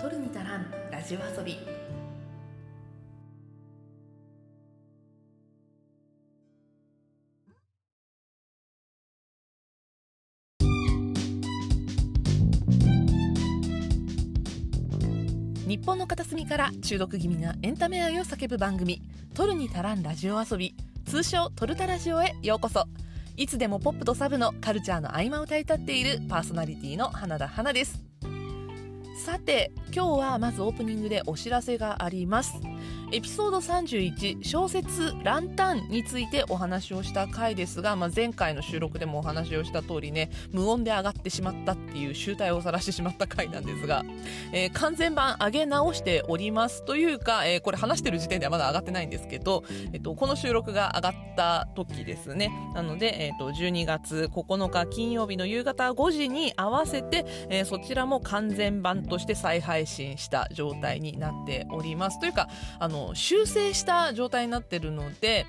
取るに足らんラジオ遊び。日本の片隅から中毒気味なエンタメ愛を叫ぶ番組「取るに足らんラジオ遊び」通称「トルタラジオ」へようこそ。いつでもポップとサブのカルチャーの合間を歌い立っているパーソナリティの花田花です。さて今日はまずオープニングでお知らせがあります。エピソード31小説「ランタン」についてお話をした回ですが、まあ、前回の収録でもお話をした通りね無音で上がってしまったっていう集大を晒してしまった回なんですが、えー、完全版上げ直しております。というか、えー、これ話してる時点ではまだ上がってないんですけど、えーと、この収録が上がった時ですね。なので、えーと、12月9日金曜日の夕方5時に合わせて、えー、そちらも完全版として再配信した状態になっております。というかあのの修正した状態になってるので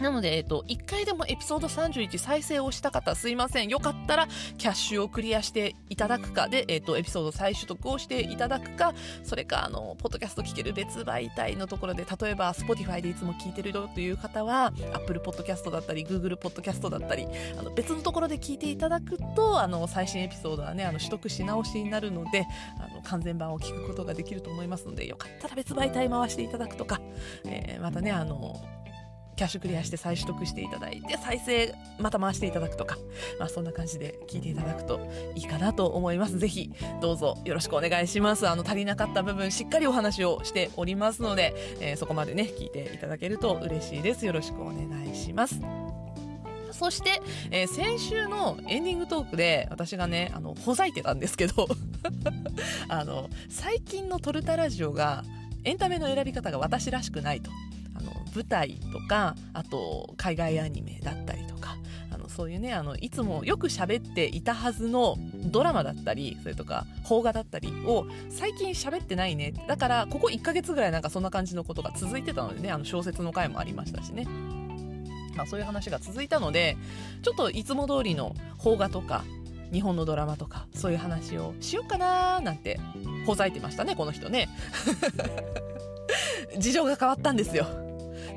なので、えっと、1回でもエピソード31再生をした方、すいません。よかったら、キャッシュをクリアしていただくかで、えっと、エピソード再取得をしていただくか、それか、あの、ポッドキャスト聞ける別媒体のところで、例えば、Spotify でいつも聞いてるよという方は、Apple Podcast だったり、Google Podcast だったり、あの、別のところで聞いていただくと、あの、最新エピソードはね、あの、取得し直しになるので、あの、完全版を聞くことができると思いますので、よかったら別媒体回していただくとか、えー、またね、あの、キャッシュクリアして再取得していただいて再生また回していただくとか、まあ、そんな感じで聞いていただくといいかなと思います。ぜひどうぞよろしくお願いします。あの足りなかった部分しっかりお話をしておりますので、えー、そこまでね聞いていただけると嬉しいです。よろしくお願いします。そして、えー、先週のエンディングトークで私がねあのほざいてたんですけど あの最近のトルタラジオがエンタメの選び方が私らしくないと舞台とかあと海外アニメだったりとかあのそういうねあのいつもよく喋っていたはずのドラマだったりそれとか邦画だったりを最近喋ってないね。だからここ1ヶ月ぐらいなんかそんな感じのことが続いてたのでねあの小説の回もありましたしね。まあ、そういう話が続いたのでちょっといつも通りの邦画とか日本のドラマとかそういう話をしようかななんてほざいてましたねこの人ね。事情が変わったんですよ。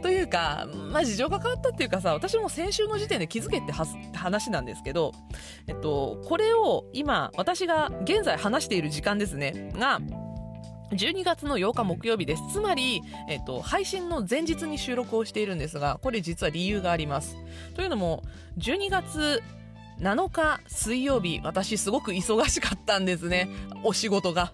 というか、まあ、事情が変わったっていうかさ私も先週の時点で気づけって話なんですけど、えっと、これを今私が現在話している時間ですねが12月の8日木曜日です。つまり、えっと、配信の前日に収録をしているんですが、これ実は理由があります。というのも、12月7日水曜日、私すごく忙しかったんですね。お仕事が。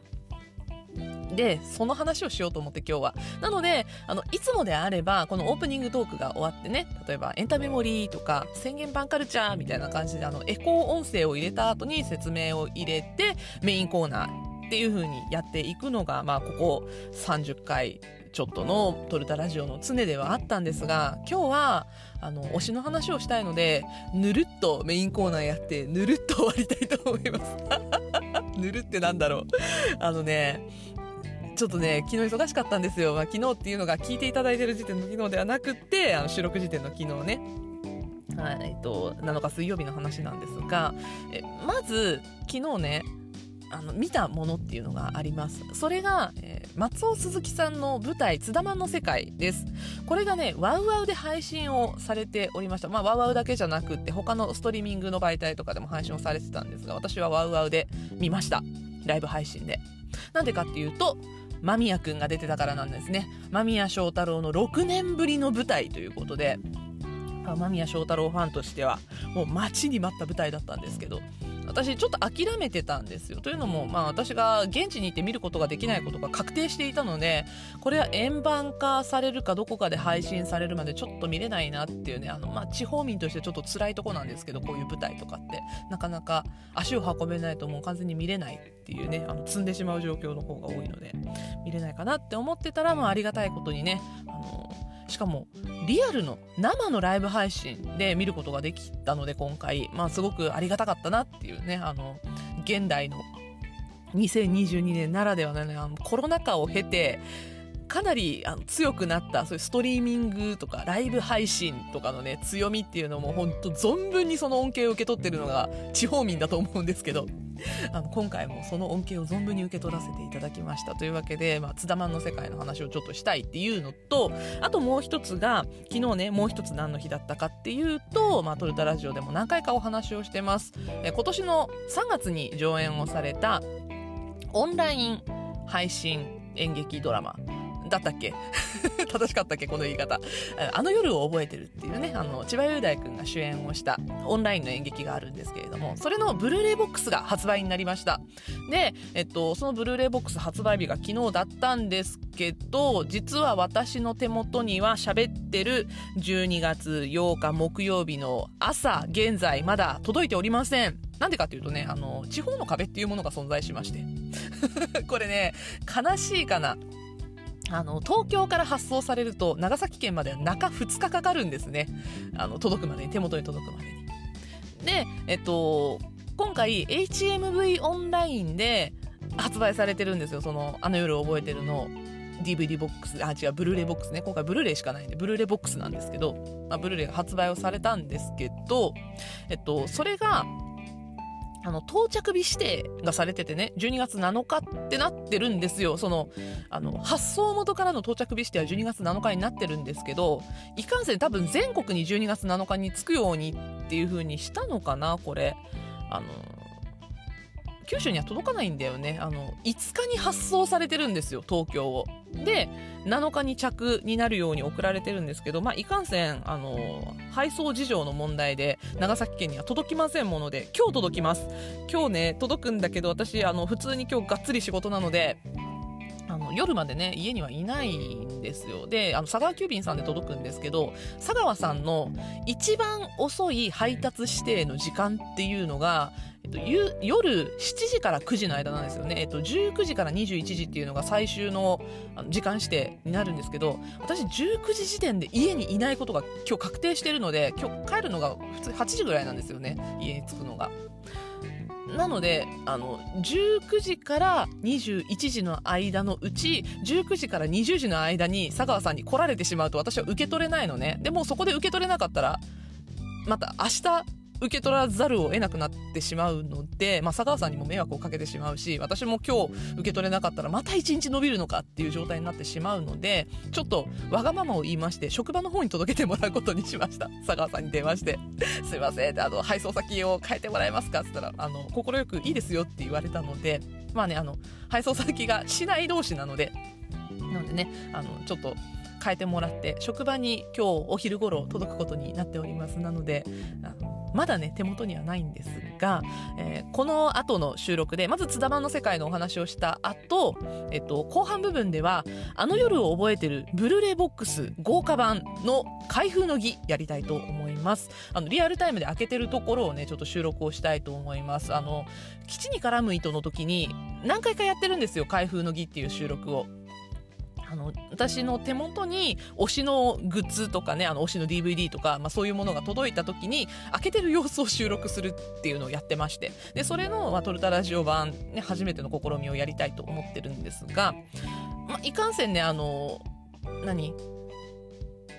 で、その話をしようと思って今日は。なので、あの、いつもであれば、このオープニングトークが終わってね、例えばエンタメモリーとか、宣言版カルチャーみたいな感じで、あの、エコー音声を入れた後に説明を入れて、メインコーナーっていう風にやっていくのが、まあ、ここ30回ちょっとのトルタラジオの常ではあったんですが今日はあの推しの話をしたいのでぬるっとメインコーナーやってぬるっと終わりたいと思います ぬるってなんだろうあのねちょっとね、昨日忙しかったんですよ。まあ、昨日っていうのが聞いていただいてる時点の昨日ではなくて、あの収録時点の昨日ね。はい、えっと、7日水曜日の話なんですが、えまず、昨日ね、あの見たものっていうのがあります。それが、えー、松尾鈴木さんの舞台「津田マンの世界」です。これがねワウワウで配信をされておりました。まあワウワウだけじゃなくって他のストリーミングの媒体とかでも配信をされてたんですが私はワウワウで見ました。ライブ配信で。なんでかっていうと間宮くんが出てたからなんですね。間宮祥太朗の6年ぶりの舞台ということで間宮祥太朗ファンとしてはもう待ちに待った舞台だったんですけど私ちょっと諦めてたんですよ。というのも、まあ、私が現地に行って見ることができないことが確定していたのでこれは円盤化されるかどこかで配信されるまでちょっと見れないなっていうねあの、まあ、地方民としてちょっと辛いとこなんですけどこういう舞台とかって。なかなか足を運べないともう完全に見れないっていうねあの積んでしまう状況の方が多いので見れないかなって思ってたら、まあ、ありがたいことにねあのしかもリアルの生のライブ配信で見ることができたので今回、まあ、すごくありがたかったなっていうねあの現代の2022年ならではのねあのコロナ禍を経てかなりあの強くなったそういうストリーミングとかライブ配信とかのね強みっていうのも本当存分にその恩恵を受け取ってるのが地方民だと思うんですけど。あの今回もその恩恵を存分に受け取らせていただきました。というわけで、まあ、津田マンの世界の話をちょっとしたいっていうのとあともう一つが昨日ねもう一つ何の日だったかっていうと、まあ、トルタラジオでも何回かお話をしてます、え今年の3月に上演をされたオンライン配信演劇ドラマ。だったっけ？正しかったっけ？この言い方。あの夜を覚えてるっていうね、あの、千葉雄大くんが主演をしたオンラインの演劇があるんですけれども、それのブルーレイボックスが発売になりました。で、えっと、そのブルーレイボックス発売日が昨日だったんですけど、実は私の手元には喋ってる12月8日木曜日の朝、現在まだ届いておりません。なんでかっていうとね、あの、地方の壁っていうものが存在しまして。これね、悲しいかな。あの東京から発送されると長崎県までは中2日かかるんですね。あの届くまでに手元に届くまでに。でえっと今回 HMV オンラインで発売されてるんですよ。そのあの夜覚えてるの。DVD ボックスあ違うブルーレイボックスね。今回ブルーレイしかないんでブルーレイボックスなんですけど、まあ、ブルーレイが発売をされたんですけどえっとそれがあの、到着日指定がされててね、12月7日ってなってるんですよ。その、あの、発送元からの到着日指定は12月7日になってるんですけど、いかんせん多分全国に12月7日に着くようにっていう風にしたのかな、これ。あの、九州には届かないんだよね。あの、5日に発送されてるんですよ、東京を。で、7日に着になるように送られてるんですけど、まあ、いかんせん、あの、配送事情の問題で、長崎県には届きませんもので、今日届きます。今日ね、届くんだけど、私、あの、普通に今日がっつり仕事なので、あの夜までね家にはいないんですよであの佐川急便さんで届くんですけど佐川さんの一番遅い配達指定の時間っていうのが、夜7時から9時の間なんですよね、えっと、19時から21時っていうのが最終の時間指定になるんですけど私19時時点で家にいないことが今日確定してるので今日帰るのが普通8時ぐらいなんですよね。家に着くのが。なのであの19時から21時の間のうち19時から20時の間に佐川さんに来られてしまうと私は受け取れないのね。でもそこで受け取れなかったらまた明日受け取らざるを得なくなってしまうので、まあ、佐川さんにも迷惑をかけてしまうし私も今日受け取れなかったらまた1日伸びるのかっていう状態になってしまうのでちょっとわがままを言いまして職場の方に届けてもらうことにしました。佐川さんに電話して「すいません」あの配送先を変えてもらえますか?」っつったら快く「いいですよ」って言われたのでまあねあの配送先が市内同士なのでなのでねあのちょっと変えてもらって職場に今日お昼頃届くことになっております。なのであのまだね手元にはないんですが、えー、この後の収録でまず津田版の世界のお話をした後、えっと後半部分ではあの夜を覚えてるブルーレイボックス豪華版の開封の儀やりたいと思います。あのリアルタイムで開けてるところをねちょっと収録をしたいと思います。あの基地に絡む糸の時に何回かやってるんですよ開封の儀っていう収録を。あの私の手元に推しのグッズとかねあの推しの DVD とか、まあ、そういうものが届いた時に開けてる様子を収録するっていうのをやってまして。でそれの、まあ、トルタラジオ版、ね、初めての試みをやりたいと思ってるんですが、まあ、いかんせんねあの何？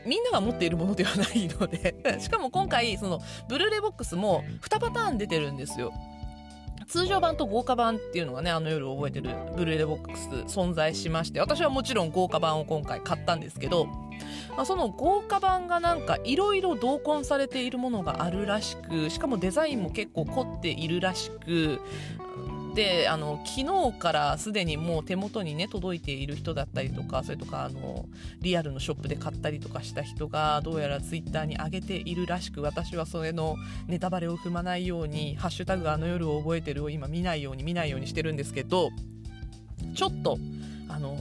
みんなが持っているものではないのでしかも今回そのブルーレイボックスも2パターン出てるんですよ。通常版と豪華版っていうのがねあの夜覚えてるブルーレイボックス存在しまして私はもちろん豪華版を今回買ったんですけど、まあ、その豪華版がなんかいろいろ同梱されているものがあるらしくしかもデザインも結構凝っているらしくであの昨日からすでにもう手元にね届いている人だったりとかそれとかあのリアルのショップで買ったりとかした人がどうやらツイッターに上げているらしく私はそれのネタバレを踏まないように「ハッシュタグあの夜を覚えてる」を今見ないように見ないようにしてるんですけどちょっとあの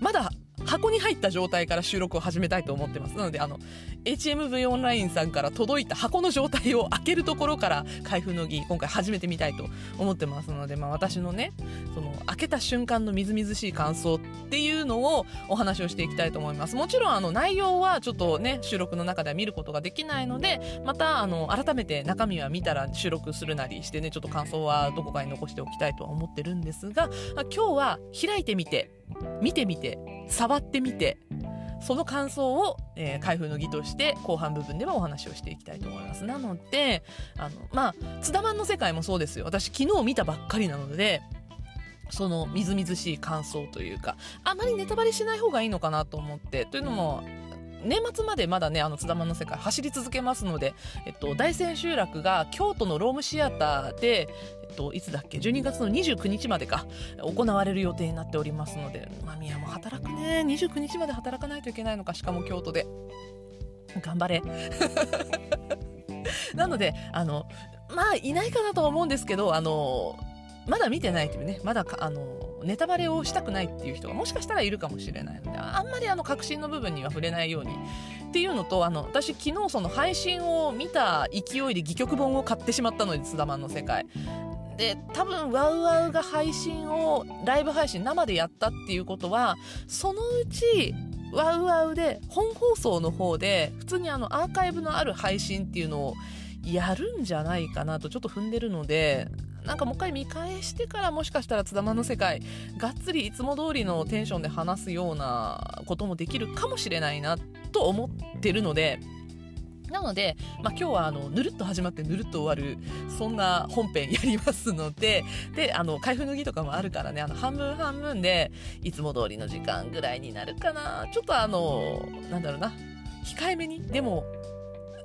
まだ箱に入った状態から収録を始めたいと思ってます。なので、あの、HMV オンラインさんから届いた箱の状態を開けるところから開封の儀、今回始めてみたいと思ってますので、まあ私のね、その、開けた瞬間のみずみずしい感想っていうのをお話をしていきたいと思います。もちろん、あの、内容はちょっとね、収録の中では見ることができないので、また、あの、改めて中身は見たら収録するなりしてね、ちょっと感想はどこかに残しておきたいとは思ってるんですが、今日は開いてみて、見てみて、触ってみてその感想を、えー、開封の儀として後半部分ではお話をしていきたいと思います。なのであのまあ津田マンの世界もそうですよ。私昨日見たばっかりなのでそのみずみずしい感想というかあまりネタバレしない方がいいのかなと思ってというのも年末までまだねあの津田間の世界走り続けますので、えっと、大千秋楽が京都のロームシアターで、えっと、いつだっけ12月の29日までか行われる予定になっておりますので間宮も働くね。29日まで働かないといけないのかしかも京都で。頑張れ。なのであのまあいないかなとは思うんですけどあのまだ見てないというねまだかあのネタバレをしたくないっていう人がもしかしたらいるかもしれないのであんまりあの確信の部分には触れないように。っていうのとあの私昨日その配信を見た勢いで戯曲本を買ってしまったので津田マンの世界。で多分ワウワウが配信をライブ配信生でやったっていうことはそのうちワウワウで本放送の方で普通にあのアーカイブのある配信っていうのをやるんじゃないかなとちょっと踏んでるのでなんかもう一回見返してからもしかしたら津田間の世界がっつりいつも通りのテンションで話すようなこともできるかもしれないなと思ってるのでなので、まあ、今日はあのぬるっと始まってぬるっと終わるそんな本編やりますのでであの開封の儀とかもあるからねあの半分半分でいつも通りの時間ぐらいになるかな。ちょっとあのなんだろうな控えめにでも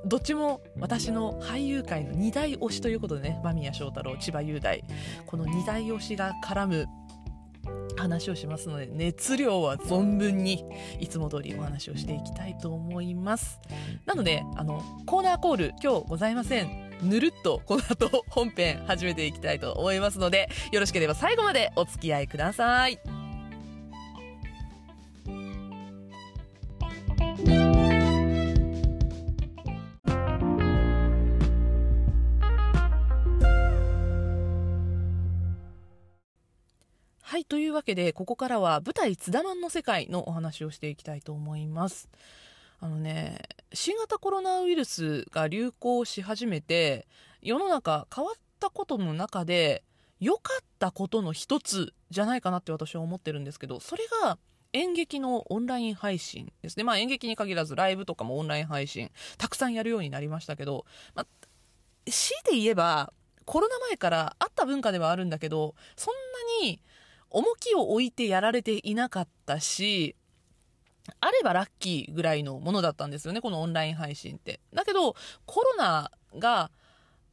どっちも私の俳優界の二大推しということでね間宮祥太朗千葉雄大。この二大推しが絡む話をしますので熱量は存分にいつも通りお話をしていきたいと思います。なのであのコーナーコール今日ございません。ぬるっとこの後本編始めていきたいと思いますのでよろしければ最後までお付き合いください。い、というわけで、ここからは舞台津田マンの世界のお話をしていきたいと思います。あのね、新型コロナウイルスが流行し始めて、世の中変わったことの中で、良かったことの一つじゃないかなって私は思ってるんですけど、それが演劇のオンライン配信ですね。まあ演劇に限らずライブとかもオンライン配信、たくさんやるようになりましたけど、まあ、強いて言えば、コロナ前からあった文化ではあるんだけど、そんなに重きを置いてやられていなかったし、あればラッキーぐらいのものだったんですよね、このオンライン配信って。だけど、コロナが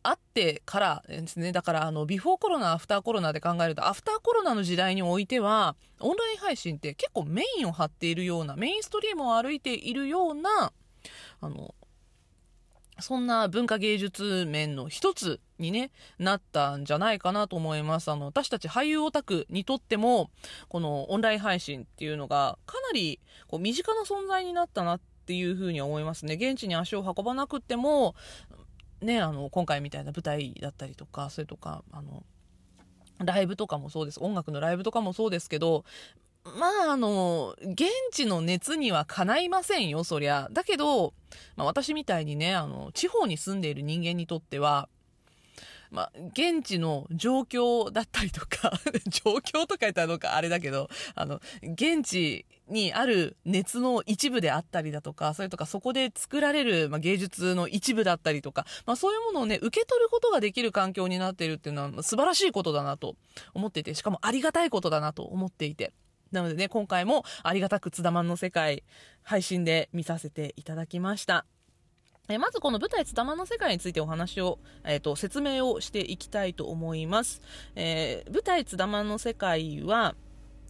あってからですね、だからあの、ビフォーコロナ、アフターコロナで考えると、アフターコロナの時代においては、オンライン配信って結構メインを張っているような、メインストリームを歩いているような、あの、そんな文化芸術面の一つにね、なったんじゃないかなと思います。あの、私たち俳優オタクにとっても、このオンライン配信っていうのが、かなりこう身近な存在になったなっていうふうに思いますね。現地に足を運ばなくても、ね、あの、今回みたいな舞台だったりとか、それとか、あの、ライブとかもそうです。音楽のライブとかもそうですけど、まあ、あの、現地の熱にはかないませんよ、そりゃ。だけど、まあ、私みたいにね、あの、地方に住んでいる人間にとっては、まあ、現地の状況だったりとか 状況とか言ったらどうかあれだけど、あの、現地にある熱の一部であったりだとか、それとかそこで作られる、まあ、芸術の一部だったりとか、まあ、そういうものをね、受け取ることができる環境になっているっていうのは素晴らしいことだなと思っていて、しかもありがたいことだなと思っていて。なのでね、今回もありがたく津田マンの世界配信で見させていただきました。えまずこの舞台津田マンの世界についてお話を、えーと、説明をしていきたいと思います。えー、舞台津田マンの世界は、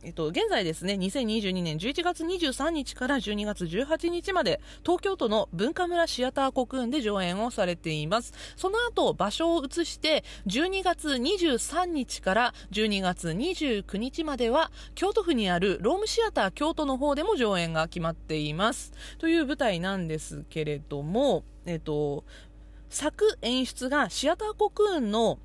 えっと、現在ですね、2022年11月23日から12月18日まで、東京都の文化村シアターコクーンで上演をされています。その後、場所を移して、12月23日から12月29日までは、京都府にあるロームシアター京都の方でも上演が決まっています。という舞台なんですけれども、えっと、作演出がシアターコクーンの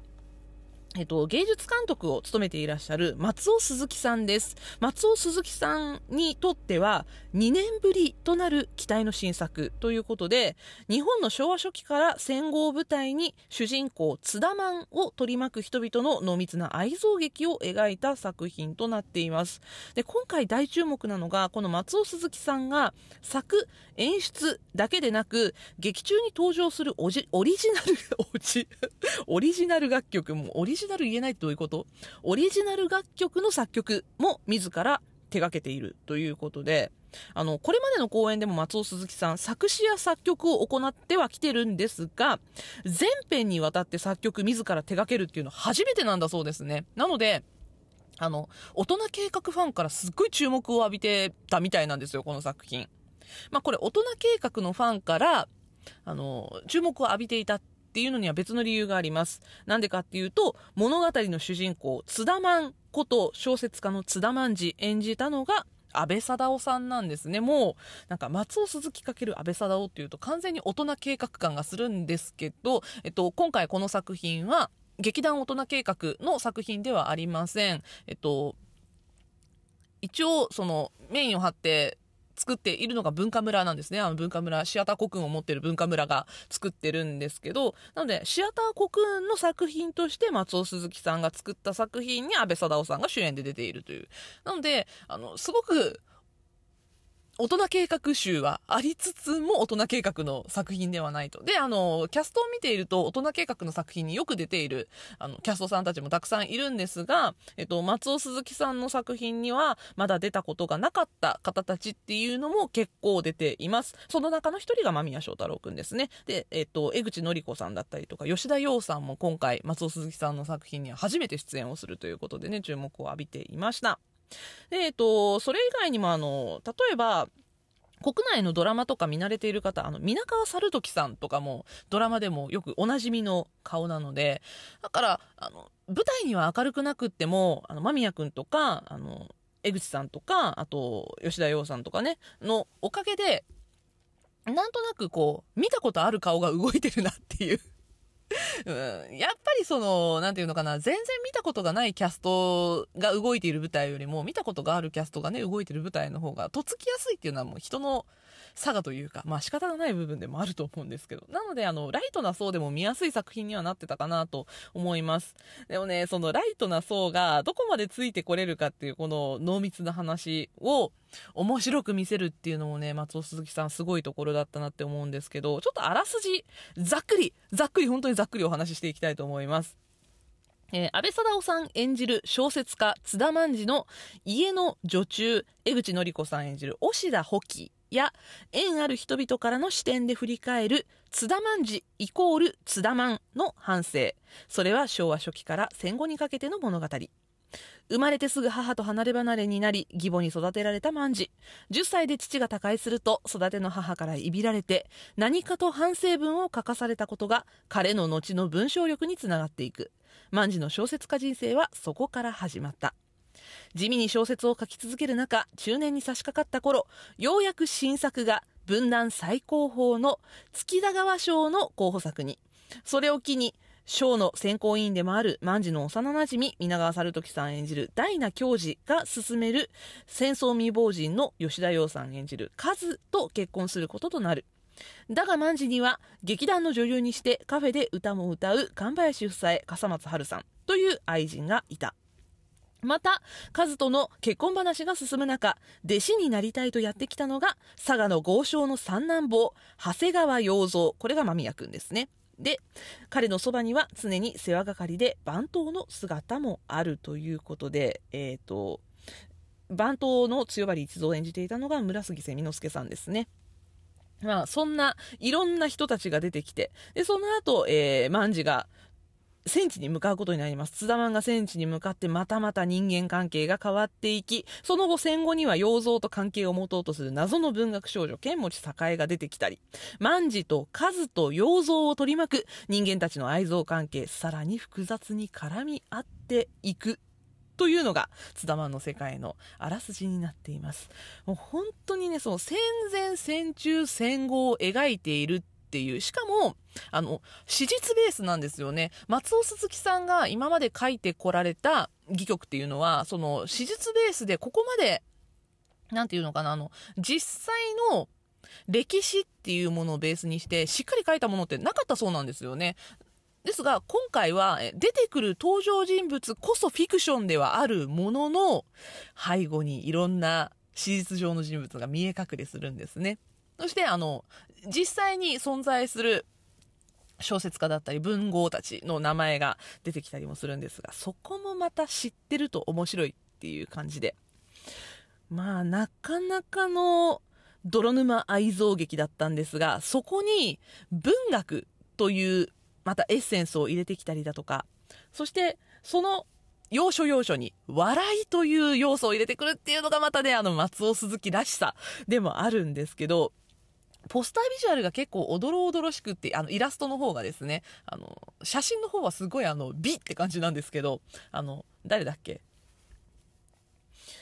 えっと、芸術監督を務めていらっしゃる松尾鈴木さんです。松尾鈴木さんにとっては2年ぶりとなる期待の新作ということで、日本の昭和初期から戦後を舞台に主人公津田マンを取り巻く人々の濃密な愛憎劇を描いた作品となっています。で、今回大注目なのが、この松尾鈴木さんが作、演出だけでなく、劇中に登場するオリジナル、オリジナル楽曲もオリジナルジナル言えないってどういうこと？オリジナル楽曲の作曲も自ら手掛けているということで、あの、これまでの公演でも松尾鈴木さん、作詞や作曲を行ってはきてるんですが、全編にわたって作曲自ら手掛けるっていうのは初めてなんだそうですね。なので、あの、大人計画ファンからすっごい注目を浴びてたみたいなんですよ、この作品。まあこれ、大人計画のファンから、あの、注目を浴びていたっていうのには別の理由があります。なんでかっていうと、物語の主人公、津田万こと小説家の津田万次演じたのが、安倍貞夫さんなんですね。もう、なんか松尾鈴木かける安倍貞夫っていうと完全に大人計画感がするんですけど、えっと、今回この作品は、劇団大人計画の作品ではありません。えっと、一応、その、メインを張って、作っているのが文化村なんですね。あの文化村、シアターコクーンを持っている文化村が作ってるんですけど、なので、シアターコクーンの作品として松尾鈴木さんが作った作品に安倍貞夫さんが主演で出ているという。なので、あの、すごく、大人計画集はありつつも大人計画の作品ではないと。で、あの、キャストを見ていると大人計画の作品によく出ている、あの、キャストさんたちもたくさんいるんですが、えっと、松尾鈴木さんの作品にはまだ出たことがなかった方たちっていうのも結構出ています。その中の一人が間宮祥太朗くんですね。で、えっと、江口のり子さんだったりとか、吉田洋さんも今回松尾鈴木さんの作品には初めて出演をするということでね、注目を浴びていました。で、えっと、それ以外にもあの、例えば、国内のドラマとか見慣れている方、あの、皆川猿時さんとかも、ドラマでもよくおなじみの顔なので、だから、あの、舞台には明るくなくっても、あの、間宮くんとか、あの、江口さんとか、あと、吉田洋さんとかね、のおかげで、なんとなくこう、見たことある顔が動いてるなっていう。うん、やっぱりその、なんていうのかな、全然見たことがないキャストが動いている舞台よりも、見たことがあるキャストがね、動いている舞台の方が、とっつきやすいっていうのはもう人の差がというか、まあ仕方がない部分でもあると思うんですけど。なので、あの、ライトな層でも見やすい作品にはなってたかなと思います。でもね、そのライトな層がどこまでついてこれるかっていう、この濃密な話を面白く見せるっていうのもね、松尾鈴木さんすごいところだったなって思うんですけど、ちょっとあらすじ、ざっくり、ざっくり、本当にざっくりお話ししていきたいと思います。えー、安倍貞夫さん演じる小説家津田万次の家の女中江口のり子さん演じる押田保樹や縁ある人々からの視点で振り返る津田万事イコール津田万の反省。それは昭和初期から戦後にかけての物語。生まれてすぐ母と離れ離れになり義母に育てられた万事10歳で父が他界すると育ての母からいびられて何かと反省文を書かされたことが彼の後の文章力につながっていく。万事の小説家人生はそこから始まった。地味に小説を書き続ける中中年に差し掛かった頃ようやく新作が分断最高峰の月田川賞の候補作に。それを機に賞の選考委員でもある万事の幼なじみ皆川猿時さん演じる大名教授が進める戦争未亡人の吉田洋さん演じるカズと結婚することとなる。だが万事には劇団の女優にしてカフェで歌も歌う神林夫妻笠松春さんという愛人がいた。また、カズとの結婚話が進む中、弟子になりたいとやってきたのが、佐賀の豪商の三男坊、長谷川洋蔵。これが間宮くんですね。で、彼のそばには常に世話係で番頭の姿もあるということで、えっ、ー、と、番頭の強張一蔵を演じていたのが村杉瀬美之助さんですね。まあ、そんないろんな人たちが出てきて、で、その後、えー、万事が戦地に向かうことになります。津田マンが戦地に向かってまたまた人間関係が変わっていき、その後戦後には洋蔵と関係を持とうとする謎の文学少女、剣持栄が出てきたり、万事と数と洋蔵を取り巻く人間たちの愛憎関係、さらに複雑に絡み合っていくというのが津田マンの世界のあらすじになっています。もう本当にね、その戦前戦中戦後を描いているっていう、しかも、あの、史実ベースなんですよね。松尾鈴木さんが今まで書いてこられた戯曲っていうのは、その、史実ベースでここまで、なんていうのかな、あの、実際の歴史っていうものをベースにして、しっかり書いたものってなかったそうなんですよね。ですが、今回は出てくる登場人物こそフィクションではあるものの、背後にいろんな史実上の人物が見え隠れするんですね。そして、あの、実際に存在する小説家だったり文豪たちの名前が出てきたりもするんですが、そこもまた知ってると面白いっていう感じで。まあ、なかなかの泥沼愛憎劇だったんですが、そこに文学というまたエッセンスを入れてきたりだとか、そしてその要所要所に笑いという要素を入れてくるっていうのがまたね、あの松尾鈴木らしさでもあるんですけど、ポスタービジュアルが結構おどろおどろしくって、あの、イラストの方がですね、あの、写真の方はすごいあの、美って感じなんですけど、あの、誰だっけ？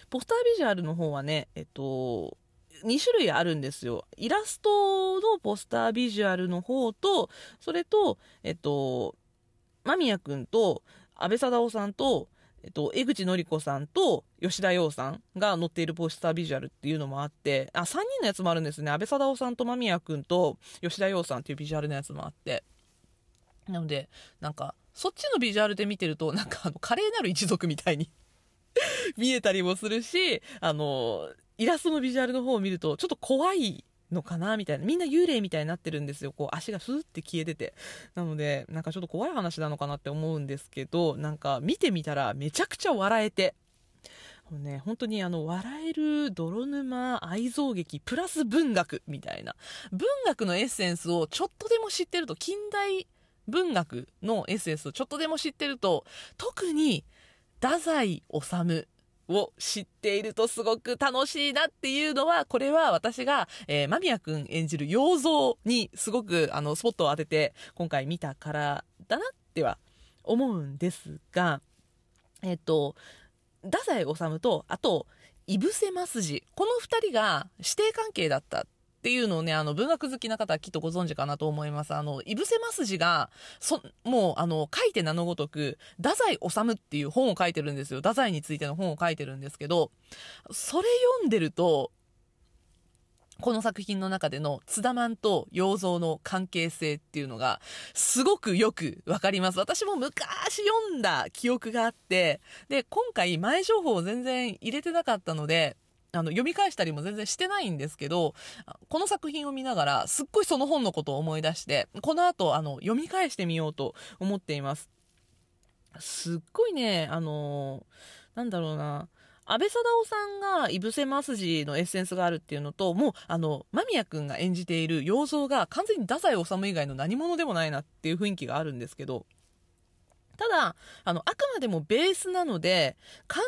ポスタービジュアルの方はね、えっと、2種類あるんですよ。イラストのポスタービジュアルの方と、それと、えっと、間宮くんと、安倍貞夫さんと、えっと、江口のり子さんと吉田洋さんが載っているポスタービジュアルっていうのもあって、あ、3人のやつもあるんですね。安倍貞夫さんと間宮くんと吉田洋さんっていうビジュアルのやつもあって。なので、なんか、そっちのビジュアルで見てると、なんかあの、華麗なる一族みたいに 見えたりもするし、あの、イラストのビジュアルの方を見ると、ちょっと怖いのかな？みたいな。みんな幽霊みたいになってるんですよ。こう足がスーって消えてて。なので、なんかちょっと怖い話なのかなって思うんですけど、なんか見てみたらめちゃくちゃ笑えて。ね、本当にあの、笑える泥沼愛憎劇プラス文学みたいな。文学のエッセンスをちょっとでも知ってると、近代文学のエッセンスをちょっとでも知ってると、特に太宰治を知っているとすごく楽しいなっていうのは、これは私が、えー、間宮くん演じる洋蔵にすごくあのスポットを当てて今回見たからだなっては思うんですが、えっ、ー、と、太宰治と、あと、井伏正治。この二人が師弟関係だったっていうのをね、あの、文学好きな方はきっとご存知かなと思います。あの、井伏正治が、そ、もう、あの、書いて名のごとく、太宰治っていう本を書いてるんですよ。太宰についての本を書いてるんですけど、それ読んでると、この作品の中での津田マンと洋蔵の関係性っていうのがすごくよくわかります。私も昔読んだ記憶があって、で、今回前情報を全然入れてなかったので、あの、読み返したりも全然してないんですけど、この作品を見ながら、すっごいその本のことを思い出して、この後、あの、読み返してみようと思っています。すっごいね、あのなんだろうな、安倍貞夫さんが井伏正治のエッセンスがあるっていうのと、もう、あの、間宮くんが演じている洋蔵が完全に太宰治以外の何者でもないなっていう雰囲気があるんですけど、ただ、あの、あくまでもベースなので、完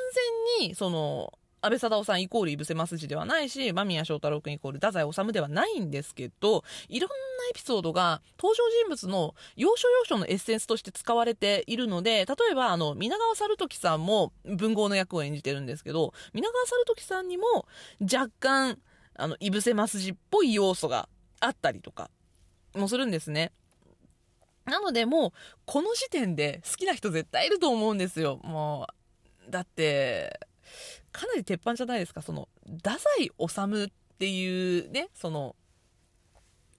全に、その、安倍貞夫さんイコール井伏正治ではないし、間宮祥太郎君イコール太宰治ではないんですけど、いろんなエピソードが登場人物の要所要所のエッセンスとして使われているので、例えば、あの、皆川猿時さんも文豪の役を演じてるんですけど、皆川猿時さんにも若干、あの、井伏正治っぽい要素があったりとかもするんですね。なのでもう、この時点で好きな人絶対いると思うんですよ。もう、だって、かなり鉄板じゃないですか。その、太宰治っていうね、その、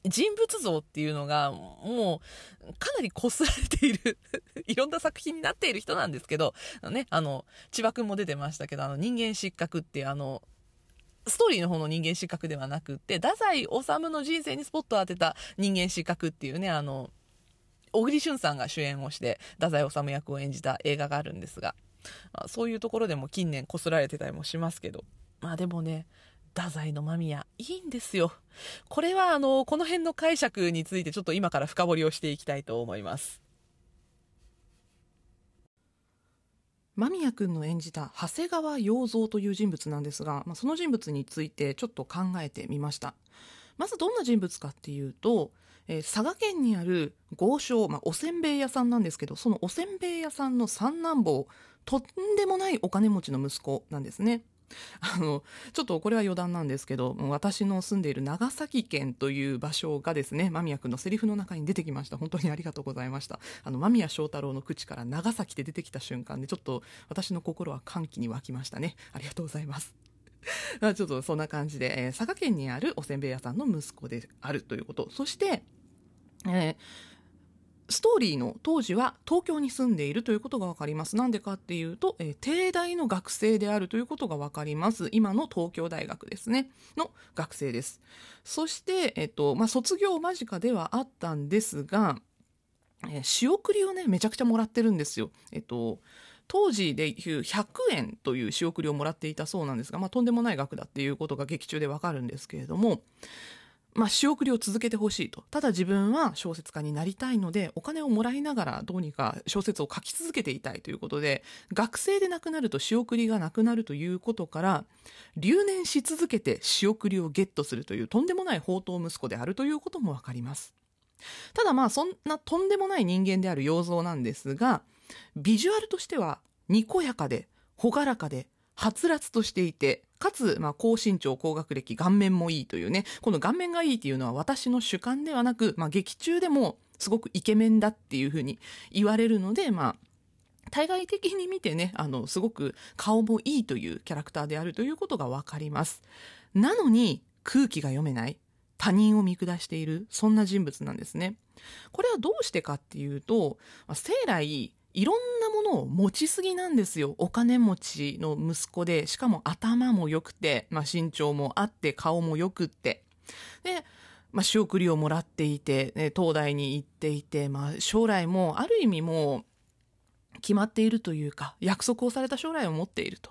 人物像っていうのが、もう、かなりこすられている いろんな作品になっている人なんですけど、ね、あの、千葉くんも出てましたけど、あの、人間失格っていう、あの、ストーリーの方の人間失格ではなくって、太宰治の人生にスポットを当てた人間失格っていうね、あの、小栗旬さんが主演をして、太宰治役を演じた映画があるんですが、まあ、そういうところでも近年こすられてたりもしますけど。まあでもね、太宰の間宮、いいんですよ。これはあの、この辺の解釈についてちょっと今から深掘りをしていきたいと思います。間宮君の演じた長谷川洋蔵という人物なんですが、まあ、その人物についてちょっと考えてみました。まずどんな人物かっていうと、えー、佐賀県にある豪商、まあ、おせんべい屋さんなんですけど、そのおせんべい屋さんの三男坊、とんでもないお金持ちの息子なんですね。あの、ちょっとこれは余談なんですけど、私の住んでいる長崎県という場所がですね、間宮君のセリフの中に出てきました。本当にありがとうございました。あの、間宮祥太郎の口から長崎って出てきた瞬間で、ちょっと私の心は歓喜に沸きましたね。ありがとうございます。ちょっとそんな感じで、えー、佐賀県にあるおせんべい屋さんの息子であるということ。そして、えー、ストーリーの当時は東京に住んでいるということが分かります。なんでかっていうと、えー、帝大の学生であるということが分かります。今の東京大学ですね。の学生です。そして、えっ、と、まあ、卒業間近ではあったんですが、えー、仕送りをね、めちゃくちゃもらってるんですよ。えっ、と、当時でいう100円という仕送りをもらっていたそうなんですが、まあ、とんでもない額だっていうことが劇中でわかるんですけれども、まあ、仕送りを続けてほしいと。ただ自分は小説家になりたいので、お金をもらいながらどうにか小説を書き続けていたいということで、学生でなくなると仕送りがなくなるということから、留年し続けて仕送りをゲットするというとんでもない宝刀息子であるということもわかります。ただまあ、そんなとんでもない人間である洋蔵なんですが、ビジュアルとしては、にこやかで、朗らかで、はつらつとしていて、かつ、まあ、高身長、高学歴、顔面もいいというね、この顔面がいいっていうのは私の主観ではなく、まあ、劇中でもすごくイケメンだっていうふうに言われるので、まあ、対外的に見てね、あの、すごく顔もいいというキャラクターであるということがわかります。なのに、空気が読めない。他人を見下している。そんな人物なんですね。これはどうしてかっていうと、生来、いろんなものを持ちすぎなんですよ。お金持ちの息子で、しかも頭も良くて、まあ身長もあって、顔も良くって。で、まあ仕送りをもらっていて、ね、東大に行っていて、まあ将来もある意味もう決まっているというか、約束をされた将来を持っていると。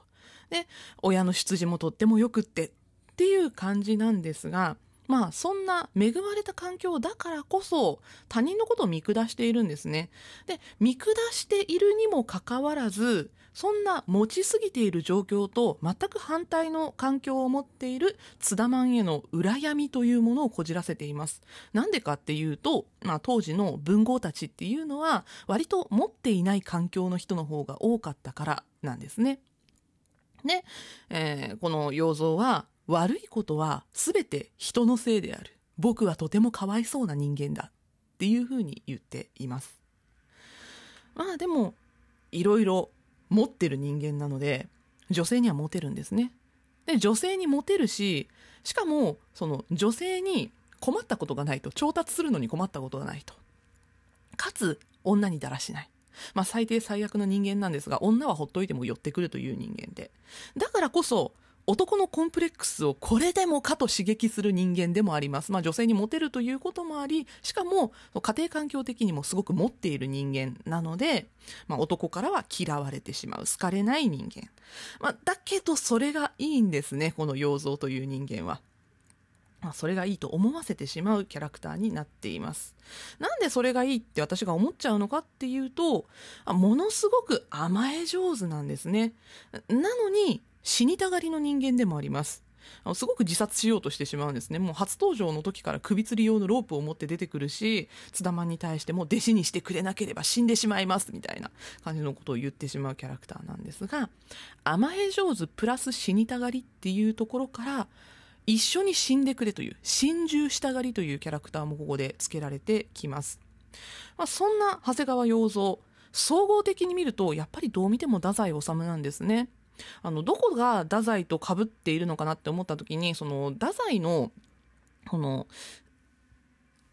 で、親の出自もとっても良くってっていう感じなんですが、まあそんな恵まれた環境だからこそ他人のことを見下しているんですね。で、見下しているにもかかわらず、そんな持ちすぎている状況と全く反対の環境を持っている津田マンへの羨みというものをこじらせています。なんでかっていうと、まあ当時の文豪たちっていうのは割と持っていない環境の人の方が多かったからなんですね。で、えー、この洋蔵は悪いことは全て人のせいである。僕はとてもかわいそうな人間だ。っていうふうに言っています。まあでも、いろいろ持ってる人間なので、女性にはモテるんですね。で、女性にモテるし、しかも、その女性に困ったことがないと、調達するのに困ったことがないと。かつ、女にだらしない。まあ最低最悪の人間なんですが、女はほっといても寄ってくるという人間で。だからこそ、男のコンプレックスをこれでもかと刺激する人間でもあります。まあ女性にモテるということもあり、しかも家庭環境的にもすごく持っている人間なので、まあ男からは嫌われてしまう、好かれない人間。まあだけどそれがいいんですね、この洋蔵という人間は。まあ、それがいいと思わせてしまうキャラクターになっています。なんでそれがいいって私が思っちゃうのかっていうと、ものすごく甘え上手なんですね。なのに、死にたがりの人間でもあります。すごく自殺しようとしてしまうんですね。もう初登場の時から首吊り用のロープを持って出てくるし、津田マンに対しても弟子にしてくれなければ死んでしまいますみたいな感じのことを言ってしまうキャラクターなんですが、甘え上手プラス死にたがりっていうところから、一緒に死んでくれという、心中したがりというキャラクターもここで付けられてきます。まあ、そんな長谷川洋蔵、総合的に見ると、やっぱりどう見ても太宰治なんですね。あの、どこが太宰と被っているのかなって思った時に、その、太宰の、この、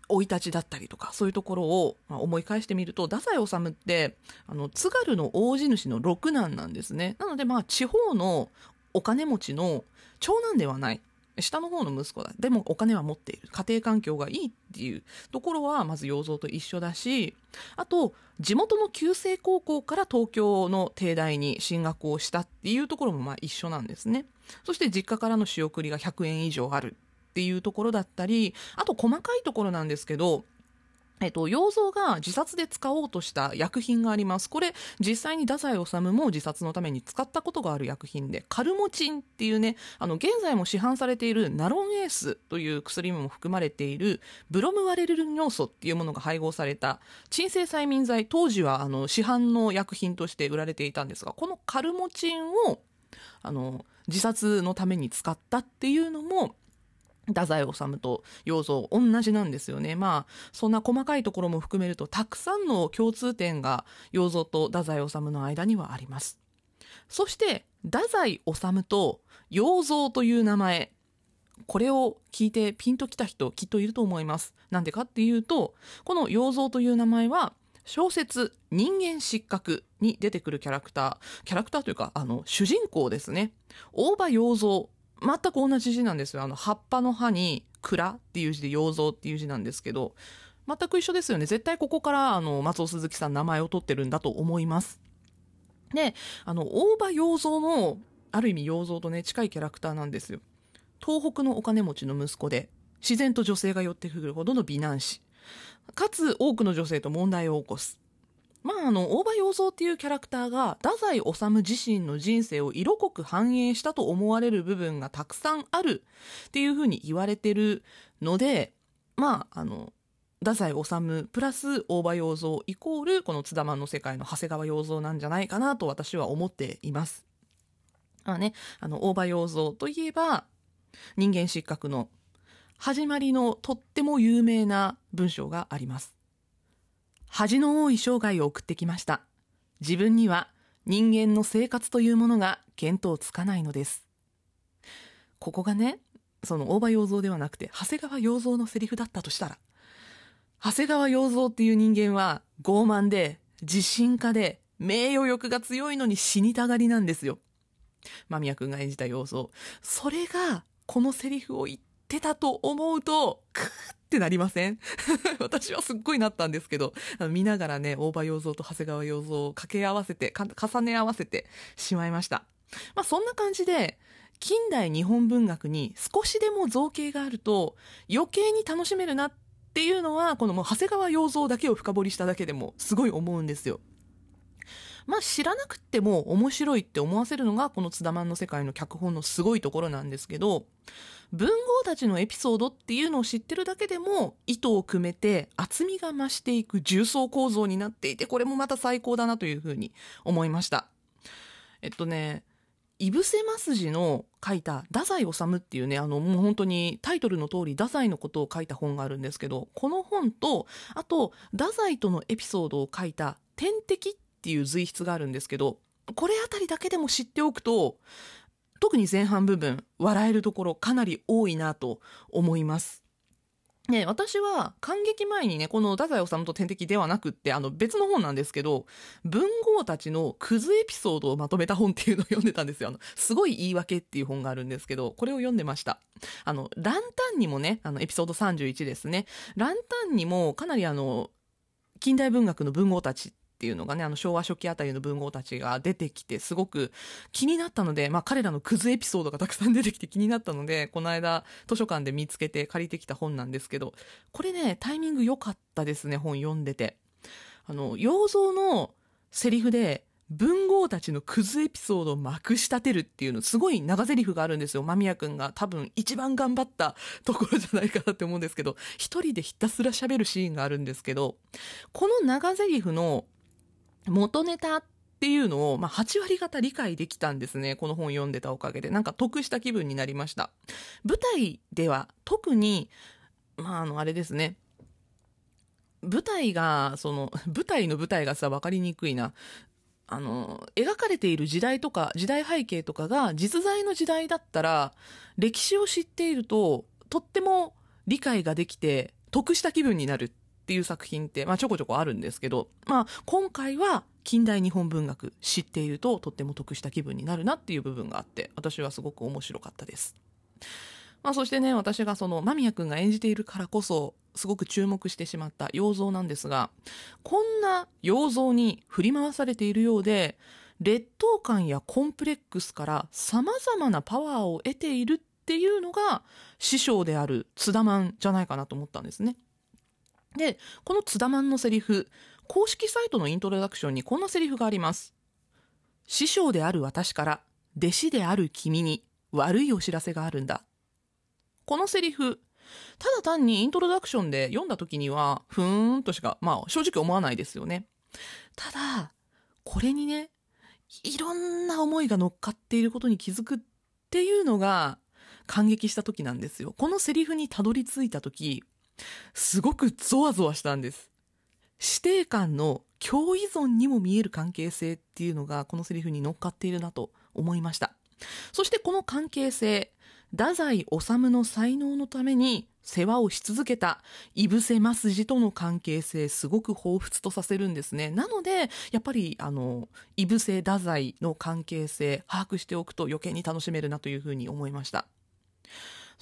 生い立ちだったりとか、そういうところを思い返してみると、太宰治って、あの、津軽の大地主の六男なんですね。なので、まあ、地方のお金持ちの長男ではない。下の方の息子だ。でもお金は持っている。家庭環境がいいっていうところは、まず洋蔵と一緒だし、あと、地元の旧制高校から東京の帝大に進学をしたっていうところもまあ一緒なんですね。そして実家からの仕送りが100円以上あるっていうところだったり、あと細かいところなんですけど、えっと、洋蔵が自殺で使おうとした薬品があります。これ、実際に太宰治も自殺のために使ったことがある薬品で、カルモチンっていうね、あの、現在も市販されているナロンエースという薬も含まれている、ブロムワレル尿素っていうものが配合された、鎮静催眠剤、当時はあの、市販の薬品として売られていたんですが、このカルモチンをあの、自殺のために使ったっていうのも、太宰治と洋蔵同じなんですよね。まあ、そんな細かいところも含めると、たくさんの共通点が洋蔵と太宰治の間にはあります。そして、太宰治と洋蔵という名前、これを聞いてピンときた人きっといると思います。なんでかっていうと、この洋蔵という名前は、小説「人間失格」に出てくるキャラクターキャラクターというかあの主人公ですね大場洋蔵全く同じ字なんですよ。あの葉っぱの葉に「蔵」っていう字で洋蔵っていう字なんですけど全く一緒ですよね。絶対ここからあの松尾鈴木さん名前を取ってるんだと思います。であの大場洋蔵のある意味洋蔵とね近いキャラクターなんですよ。東北のお金持ちの息子で自然と女性が寄ってくるほどの美男子。かつ多くの女性と問題を起こす。まあ、あの、大場洋蔵っていうキャラクターが、太宰治自身の人生を色濃く反映したと思われる部分がたくさんあるっていうふうに言われてるので、まあ、あの、太宰治プラス大場洋蔵イコールこの津田マンの世界の長谷川洋蔵なんじゃないかなと私は思っています。あね、あの、大場洋蔵といえば、人間失格の始まりのとっても有名な文章があります。恥の多い生涯を送ってきました。自分には人間の生活というものが見当つかないのです。ここがね、その大場洋蔵ではなくて、長谷川洋蔵のセリフだったとしたら、長谷川洋蔵っていう人間は傲慢で、自信家で、名誉欲が強いのに死にたがりなんですよ。間宮君が演じた洋蔵。それが、このセリフを言ってたと思うと、クーってなりません？私はすっごいなったんですけど、見ながらね、大場洋蔵と長谷川洋蔵を掛け合わせて、重ね合わせてしまいました。まあそんな感じで、近代日本文学に少しでも造形があると余計に楽しめるなっていうのは、このもう長谷川洋蔵だけを深掘りしただけでもすごい思うんですよ。まあ知らなくても面白いって思わせるのがこの津田マンの世界の脚本のすごいところなんですけど、文豪たちのエピソードっていうのを知ってるだけでも糸を組めて厚みが増していく重層構造になっていて、これもまた最高だなというふうに思いました。えっとね、井伏正治の書いた太宰治っていうね、あのもう本当にタイトルの通り太宰のことを書いた本があるんですけど、この本と、あと太宰とのエピソードを書いた天敵っっていう随筆があるんですけど、これあたりだけでも知っておくと、特に前半部分、笑えるところかなり多いなと思います。ね、私は感激前にね、この太宰治と天敵ではなくって、あの別の本なんですけど、文豪たちのクズエピソードをまとめた本っていうのを読んでたんですよ。あの、すごい言い訳っていう本があるんですけど、これを読んでました。あの、ランタンにもね、あの、エピソード31ですね。ランタンにもかなりあの、近代文学の文豪たちっていうのがね、あの昭和初期あたりの文豪たちが出てきて、すごく気になったので、まあ彼らのクズエピソードがたくさん出てきて 気になったので、この間図書館で見つけて借りてきた本なんですけど、これね、タイミング良かったですね、本読んでて。あの、洋蔵のセリフで、文豪たちのクズエピソードをまくし立てるっていうの、すごい長台詞があるんですよ。間宮くんが多分一番頑張ったところじゃないかなって思うんですけど、一人でひたすら喋るシーンがあるんですけど、この長台詞の元ネタっていうのを、まあ、8割方理解できたんですね。この本読んでたおかげで。なんか得した気分になりました。舞台では特に、まあ、あの、あれですね。舞台が、その、舞台の舞台がさ、わかりにくいな。あの、描かれている時代とか、時代背景とかが実在の時代だったら、歴史を知っていると、とっても理解ができて、得した気分になるっっていう作品って、まあ、ちょこちょこあるんですけど、まあ、今回は近代日本文学知っているととっても得した気分になるなっていう部分があって、私はすごく面白かったです。まあ、そしてね、私がその間宮くんが演じているからこそ、すごく注目してしまった洋蔵なんですが、こんな洋蔵に振り回されているようで、劣等感やコンプレックスから様々なパワーを得ているっていうのが師匠である津田マンじゃないかなと思ったんですね。で、この津田マンのセリフ、公式サイトのイントロダクションにこんなセリフがあります。師匠である私から弟子である君に悪いお知らせがあるんだ。このセリフ、ただ単にイントロダクションで読んだ時には、ふーんとしか、まあ正直思わないですよね。ただ、これにね、いろんな思いが乗っかっていることに気づくっていうのが感激した時なんですよ。このセリフにたどり着いた時、すごくゾワゾワしたんです。師弟間の共依存にも見える関係性っていうのがこのセリフに乗っかっているなと思いました。そしてこの関係性、太宰治の才能のために世話をし続けた井伏正治との関係性すごく彷彿とさせるんですね。なのでやっぱりあの井伏太宰の関係性把握しておくと余計に楽しめるなというふうに思いました。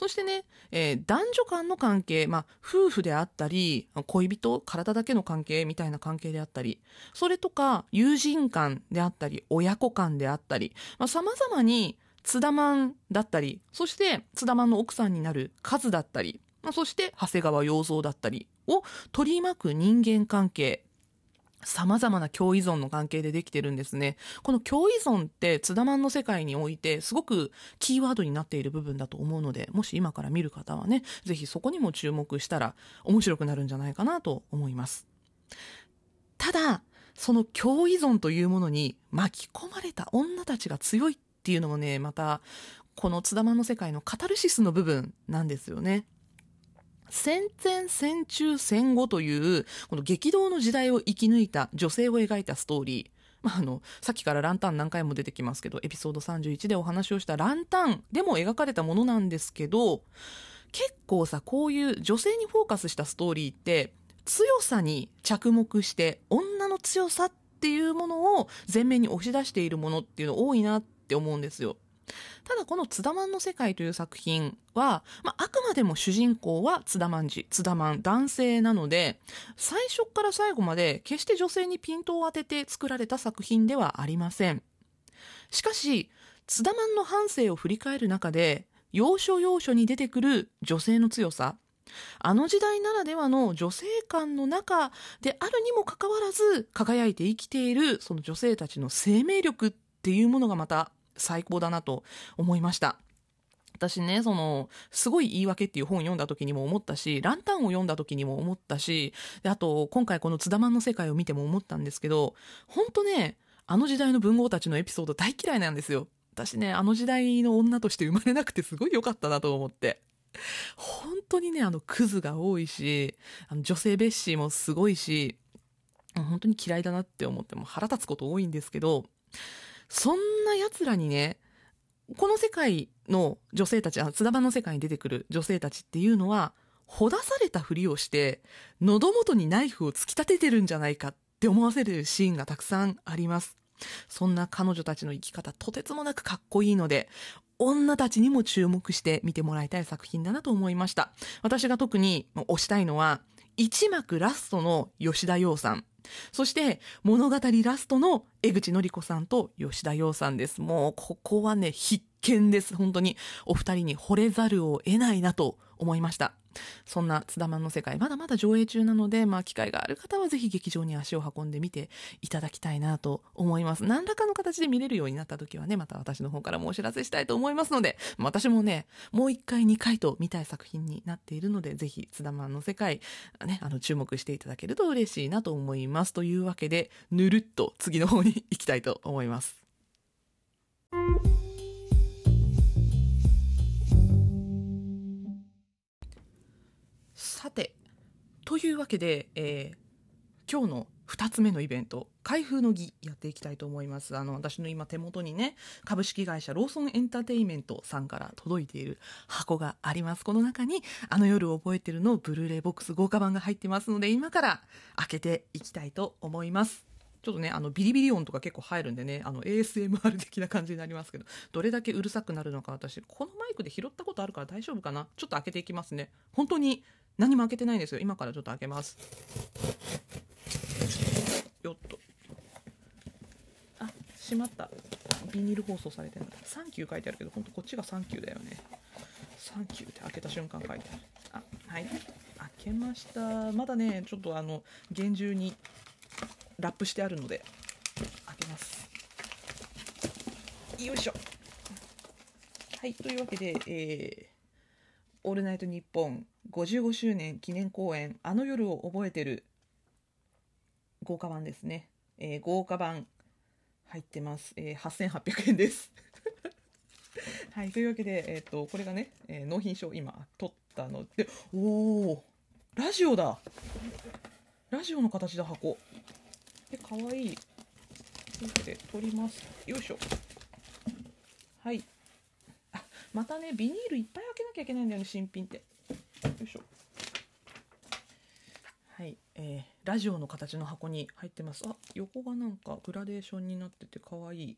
そしてね、えー、男女間の関係、まあ、夫婦であったり、恋人、体だけの関係みたいな関係であったり、それとか、友人間であったり、親子間であったり、まあ、様々に、津田マンだったり、そして津田マンの奥さんになるカズだったり、まあ、そして長谷川洋蔵だったりを取り巻く人間関係様々な共依存の関係でできてるんですね。この共依存って津田マンの世界においてすごくキーワードになっている部分だと思うので、もし今から見る方はね、ぜひそこにも注目したら面白くなるんじゃないかなと思います。ただ、その共依存というものに巻き込まれた女たちが強いっていうのもね、また、この津田マンの世界のカタルシスの部分なんですよね。戦前戦中戦後というこの激動の時代を生き抜いた女性を描いたストーリー まあ、あのさっきからランタン何回も出てきますけどエピソード31でお話をしたランタンでも描かれたものなんですけど結構さこういう女性にフォーカスしたストーリーって強さに着目して女の強さっていうものを前面に押し出しているものっていうの多いなって思うんですよ。ただこの津田マンの世界という作品は、まあ、あくまでも主人公は津田マンジ、津田マン男性なので、最初から最後まで決して女性にピントを当てて作られた作品ではありません。しかし、津田マンの半生を振り返る中で、要所要所に出てくる女性の強さ、あの時代ならではの女性観の中であるにもかかわらず輝いて生きているその女性たちの生命力っていうものがまた最高だなと思いました。私ね、その、すごい言い訳っていう本を読んだ時にも思ったし、ランタンを読んだ時にも思ったし、であと、今回この津田マンの世界を見ても思ったんですけど、ほんとね、あの時代の文豪たちのエピソード大嫌いなんですよ。私ね、あの時代の女として生まれなくてすごい良かったなと思って。本当にね、あの、クズが多いし、あの女性蔑視もすごいし、本当に嫌いだなって思っても腹立つこと多いんですけど、そんな奴らにね、この世界の女性たち、あ津田版の世界に出てくる女性たちっていうのは、ほだされたふりをして、喉元にナイフを突き立ててるんじゃないかって思わせるシーンがたくさんあります。そんな彼女たちの生き方、とてつもなくかっこいいので、女たちにも注目して見てもらいたい作品だなと思いました。私が特に推したいのは、一幕ラストの吉田洋さん。そして物語ラストの江口のり子さんと吉田洋さんです。もうここはね、必見です。本当にお二人に惚れざるを得ないなと思いました。そんな津田マンの世界、まだまだ上映中なので、まあ、機会がある方はぜひ劇場に足を運んでみていただきたいなと思います。何らかの形で見れるようになった時はね、また私の方からもお知らせしたいと思いますので、私もね、もう1回、2回と見たい作品になっているので、ぜひ津田マンの世界、ね、あの、注目していただけると嬉しいなと思います。というわけで、ぬるっと次の方に行きたいと思います。さてというわけで、えー、今日の2つ目のイベント開封の儀やっていきたいと思います。あの私の今手元にね株式会社ローソンエンターテインメントさんから届いている箱があります。この中にあの夜覚えてるのブルーレイボックス豪華版が入ってますので今から開けていきたいと思います。ちょっとね、あのビリビリ音とか結構入るんでね、あの ASMR 的な感じになりますけど、どれだけうるさくなるのか私、このマイクで拾ったことあるから大丈夫かな？ちょっと開けていきますね。本当に何も開けてないんですよ。今からちょっと開けます。よっと。あ、しまった。ビニール包装されてるサンキュー書いてあるけど、本当こっちがサンキューだよね。サンキューって開けた瞬間書いてある。あ、はい。開けました。まだね、ちょっとあの、厳重にラップしてあるので開けますよいしょはいというわけで、えー「オールナイトニッポン」55周年記念公演「あの夜を覚えてる」豪華版ですね、えー、豪華版入ってます。えー、8800円です。はい、というわけで、えっ、と、これがね、えー納品書今取ったので、おおラジオだラジオの形だ、箱。で、かわいい。というわけで、取ります。よいしょ。はい。またね、ビニールいっぱい開けなきゃいけないんだよね、新品って。よいしょ。はい、えーラジオの形の箱に入ってます。あ、横がなんかグラデーションになってて可愛い。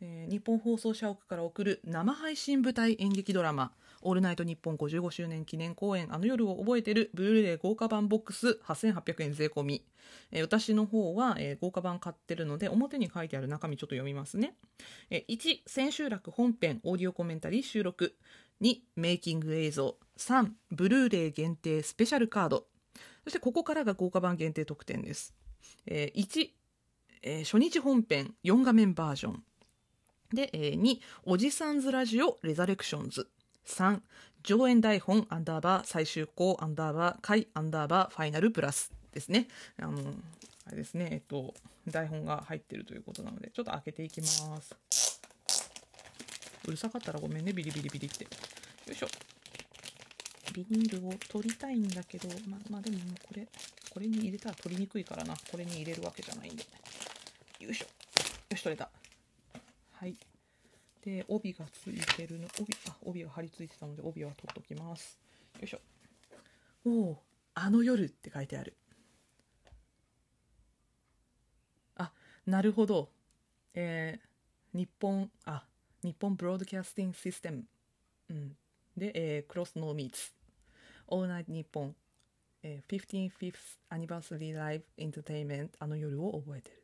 えー日本放送社屋から送る生配信舞台演劇ドラマ「オールナイトニッポン」55周年記念公演「あの夜を覚えてる」ブルーレイ豪華版ボックス8800円税込み、えー私の方は、えー豪華版買ってるので表に書いてある中身ちょっと読みますね、えー1千秋楽本編オーディオコメンタリー収録。2メイキング映像。3ブルーレイ限定スペシャルカード。そしてここからが豪華版限定特典です、えー1、えー初日本編4画面バージョン。で、えー2、おじさんずラジオレザレクションズ。3、上演台本アンダーバー最終稿アンダーバー回アンダーバーファイナルプラス。ですね。あの、あれですね、えっと、台本が入ってるということなので、ちょっと開けていきます。うるさかったらごめんね、ビリビリビリって。よいしょ。ビニールを取りたいんだけど、ままあでももうこれ、これに入れたら取りにくいからな。これに入れるわけじゃないんで。よいしょ。よし、取れた。はい。で、帯がついてるの、帯、あ、帯が貼り付いてたので、帯は取っときます。よいしょ。おお、あの夜って書いてある。あ、なるほど。えー、日本、あ、日本ブロードキャスティングシステム。うん。で、えー、クロスノーミーツ。オーナイト日本。えー、15th Anniversary Live Entertainment あの夜を覚えてる。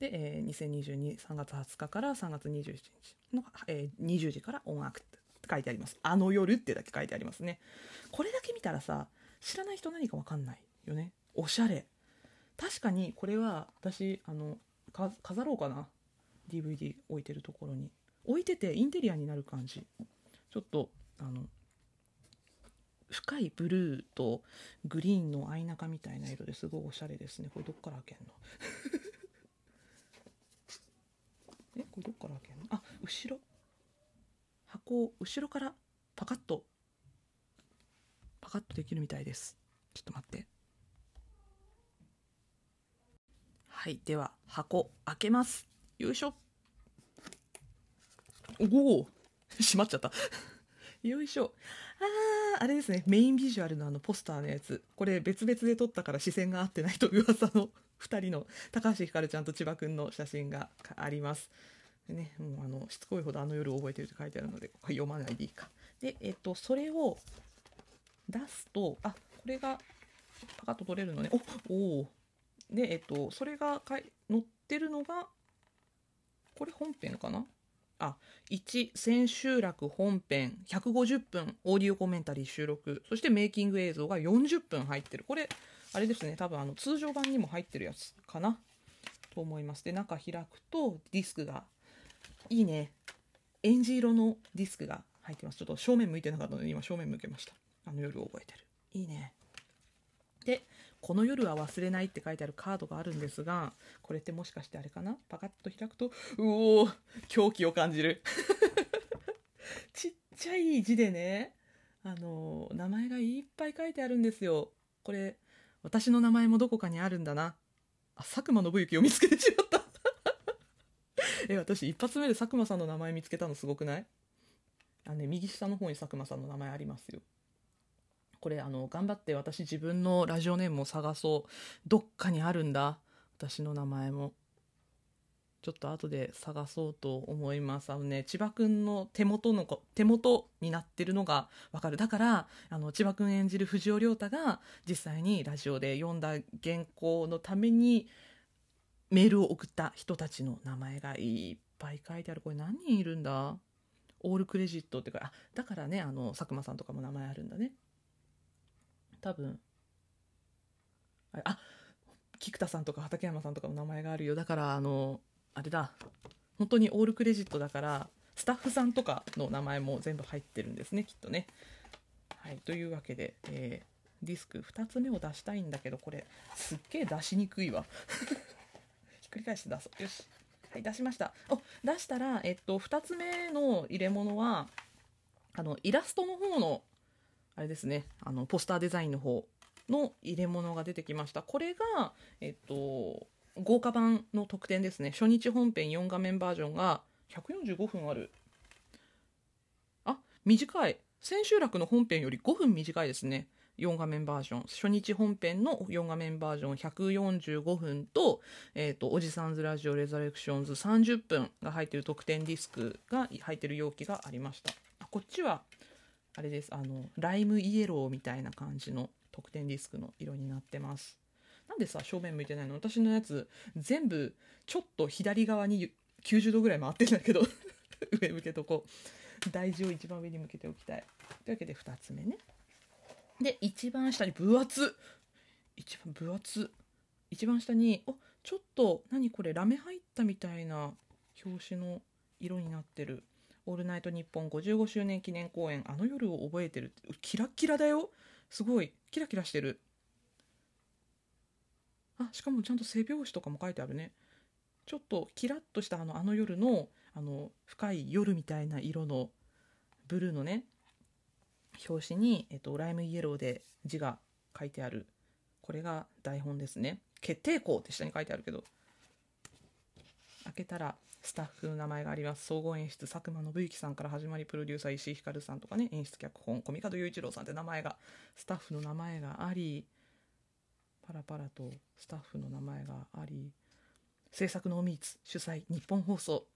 で、えー、2022、3月20日から3月27日の、えー20時から音楽って書いてあります。あの夜ってだけ書いてありますね。これだけ見たらさ、知らない人何かわかんないよね。おしゃれ。確かにこれは私、あの、か飾ろうかな？DVD 置いてるところに。置いててインテリアになる感じ。ちょっと、あの、深いブルーとグリーンの合い中みたいな色ですごいおしゃれですね。これどっから開けんの？え？これどっから開けんの？あ後ろ箱を後ろからパカッとパカッとできるみたいですちょっと待ってはいでは箱開けます。よいしょ。おお 閉まっちゃった。よいしょ。あーあれですね。メインビジュアルのあのポスターのやつ。これ別々で撮ったから視線が合ってないと噂の 2人の高橋ひかるちゃんと千葉くんの写真があります。ねもうあのしつこいほどあの夜覚えてるって書いてあるのでこれ読まないでいいか。でえっとそれを出すとあこれがパカッと取れるのね。おおーでえっとそれがかい載ってるのがこれ本編かな？あ1千秋楽本編150分オーディオコメンタリー収録そしてメイキング映像が40分入ってる。これあれですね多分あの通常版にも入ってるやつかな？と思います。で中開くとディスクがいいね。エンジ色のディスクが入ってます。ちょっと正面向いてなかったので今正面向けました。あの夜覚えてる。いいね。でこの夜は忘れないって書いてあるカードがあるんですがこれってもしかしてあれかな？パカッと開くとうおー狂気を感じる。ちっちゃい字でねあの名前がいっぱい書いてあるんですよ。これ私の名前もどこかにあるんだな。あ佐久間信之を見つけてしまった。え私一発目で佐久間さんの名前見つけたのすごくない？あのね右下の方に佐久間さんの名前ありますよ。これあの頑張って私自分のラジオネームを探そう。どっかにあるんだ。私の名前も。ちょっと後で探そうと思います。あのね千葉くんの手元の手元になってるのがわかる。だからあの千葉くん演じる藤尾亮太が実際にラジオで読んだ原稿のためにメールを送った人たちの名前がいっぱい書いてある。これ何人いるんだ？オールクレジットってかあだからねあの佐久間さんとかも名前あるんだね。多分。ああ菊田さんとか畠山さんとかも名前があるよ。だからあのあれだ。本当にオールクレジットだからスタッフさんとかの名前も全部入ってるんですねきっとね。はいというわけで、えーディスク2つ目を出したいんだけどこれすっげえ出しにくいわ。ひっくり返して出そう。よし。はい、出しました。お、出したら、えっと、2つ目の入れ物は、あの、イラストの方の、あれですね、あの、ポスターデザインの方の入れ物が出てきました。これが、えっと、豪華版の特典ですね。初日本編4画面バージョンが145分ある。あ、短い。千秋楽の本編より5分短いですね。4画面バージョン。初日本編の4画面バージョン145分と、えっ、と、おじさんずラジオレザレクションズ30分が入ってる特典ディスクが入ってる容器がありました。あ、こっちは、あれです。あの、ライムイエローみたいな感じの特典ディスクの色になってます。なんでさ、正面向いてないの？私のやつ、全部、ちょっと左側に90度ぐらい回ってんだけど、上向けとこう。大事を一番上に向けておきたい。というわけで、2つ目ね。で、一番下に分厚一番分厚一番下に、おちょっと、何これ、ラメ入ったみたいな表紙の色になってる。オールナイトニッポン55周年記念公演、あの夜を覚えてる。キラッキラだよ。すごい。キラキラしてる。あ、しかもちゃんと背表紙とかも書いてあるね。ちょっとキラッとしたあの、あの夜の、あの、深い夜みたいな色の、ブルーのね、表紙に、えっと、ライムイエローで字が書いてある。これが台本ですね。決定校って下に書いてあるけど。開けたら、スタッフの名前があります。総合演出、佐久間信之さんから始まり、プロデューサー、石井ひかるさんとかね、演出脚本、小見門雄一郎さんって名前が、スタッフの名前があり、パラパラとスタッフの名前があり、制作のオミーツ、主催、日本放送、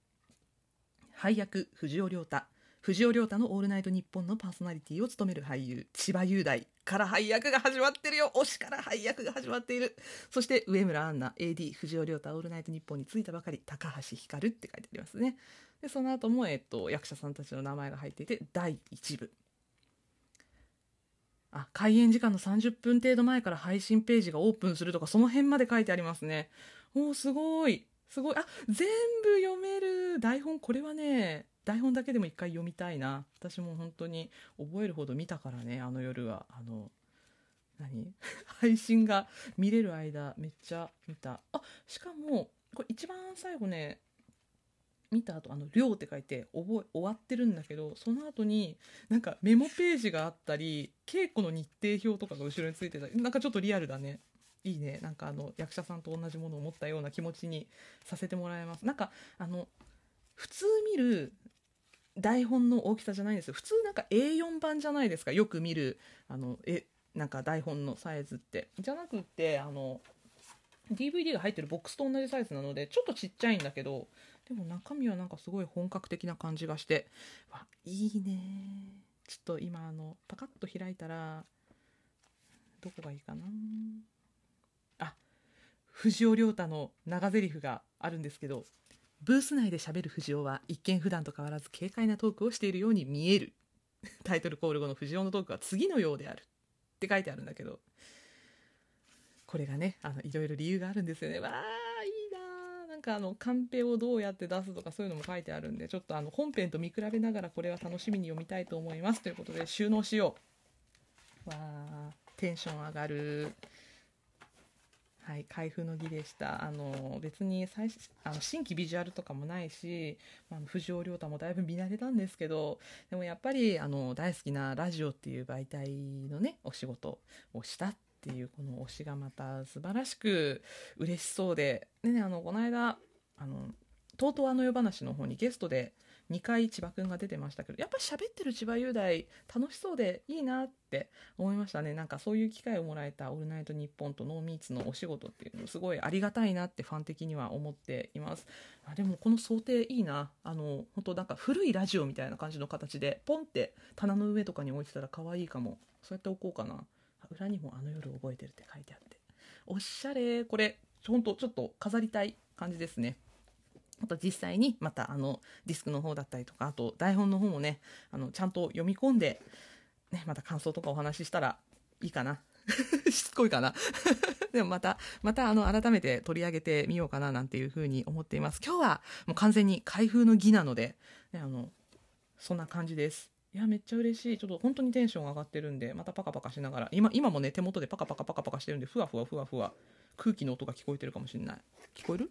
配役、藤尾亮太、藤尾亮太の「オールナイトニッポン」のパーソナリティを務める俳優千葉雄大。から配役が始まってるよ。推しから配役が始まっている。そして上村アンナ AD 藤尾亮太「オールナイトニッポン」に就いたばかり高橋ひかるって書いてありますね。でその後も、えっと、役者さんたちの名前が入っていて第1部。あ開演時間の30分程度前から配信ページがオープンするとかその辺まで書いてありますね。おおすごい。すごい。あ全部読める。台本これはね台本だけでも一回読みたいな。私も本当に覚えるほど見たからね。あの夜は。あの何？配信が見れる間めっちゃ見た。あしかもこれ一番最後ね見た後あの「量」って書いて覚え終わってるんだけどその後になんかメモページがあったり稽古の日程表とかが後ろについてたりなんかちょっとリアルだね。いいね。なんかあの役者さんと同じものを持ったような気持ちにさせてもらえます。なんかあの普通見る台本の大きさじゃないんですよ。普通なんか A4 版じゃないですか。よく見るあのえなんか台本のサイズって。じゃなくってあの DVD が入ってるボックスと同じサイズなのでちょっとちっちゃいんだけどでも中身はなんかすごい本格的な感じがしてわいいね。ちょっと今あのパカッと開いたらどこがいいかな。あ藤尾亮太の長台詞があるんですけどブース内で喋る藤尾は一見普段と変わらず軽快なトークをしているように見える。タイトルコール後の藤尾のトークは次のようであるって書いてあるんだけど。これがねあのいろいろ理由があるんですよね。わあいいななんかあのカンペをどうやって出すとかそういうのも書いてあるんでちょっとあの本編と見比べながらこれは楽しみに読みたいと思います。ということで収納しよう。わあテンション上がる。はい、開封の儀でした。あの別に最あの新規ビジュアルとかもないし、まあ、藤尾亮太もだいぶ見慣れたんですけど、でもやっぱりあの大好きなラジオっていう媒体のね、お仕事をしたっていうこの推しがまた素晴らしく嬉しそうで、でね、あの、この間、あの、とうとうあの夜話の方にゲストで2回千葉くんが出てましたけどやっぱり喋ってる千葉雄大楽しそうでいいなって思いましたね。なんかそういう機会をもらえた「オールナイトニッポン」と「ノーミーツ」のお仕事っていうのすごいありがたいなってファン的には思っています。あでもこの想定いいな。あの本当なんか古いラジオみたいな感じの形でポンって棚の上とかに置いてたら可愛いかも。そうやって置こうかな。裏にも「あの夜覚えてる」って書いてあって。おしゃれ。これ本当ちょっと飾りたい感じですね。あと実際にまたあのディスクの方だったりとかあと台本の方もねあのちゃんと読み込んで、ね、また感想とかお話ししたらいいかな。しつこいかな。でもまたまたあの改めて取り上げてみようかななんていうふうに思っています。今日はもう完全に開封の儀なので、ね、あのそんな感じです。いやめっちゃ嬉しい。ちょっと本当にテンション上がってるんでまたパカパカしながら今今もね手元でパカパカパカパカしてるんでふわふわふわふわ。空気の音が聞こえてるかもしれない。聞こえる？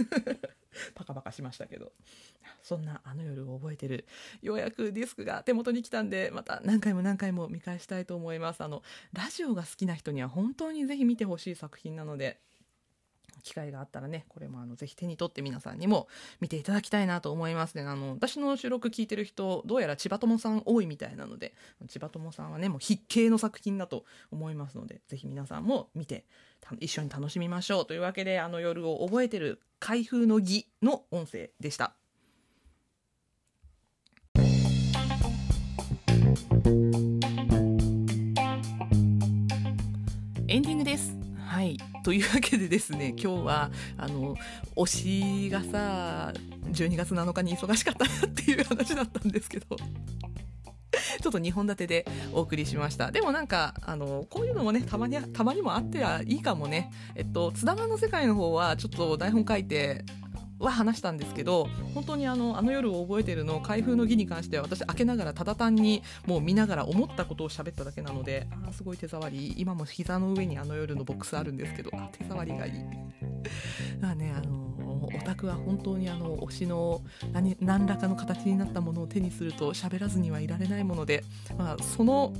パカパカしましたけど。そんなあの夜を覚えてるようやくディスクが手元に来たんでまた何回も何回も見返したいと思います。あのラジオが好きな人には本当にぜひ見てほしい作品なので機会があったらねこれもあのぜひ手に取って皆さんにも見ていただきたいなと思いますね。あの私の収録聞いてる人どうやら千葉友さん多いみたいなので千葉友さんはねもう筆形の作品だと思いますのでぜひ皆さんも見て一緒に楽しみましょうというわけであの夜を覚えてる開封の儀の音声でした。エンディングです。はいというわけでですね今日はあの推しがさ12月7日に忙しかったなっていう話だったんですけどちょっと2本立てでお送りしました。でもなんか、あの、こういうのもね、たまに、たまにもあってはいいかもね。えっと、津田間の世界の方は、ちょっと台本書いて、は話したんですけど本当にあのあの夜を覚えてるの開封の儀に関しては私開けながらただ単にもう見ながら思ったことを喋っただけなのであすごい手触り今も膝の上にあの夜のボックスあるんですけどあ手触りがいい。まあねあのオタクは本当にあの推しの何何らかの形になったものを手にすると喋らずにはいられないもので、まあ、その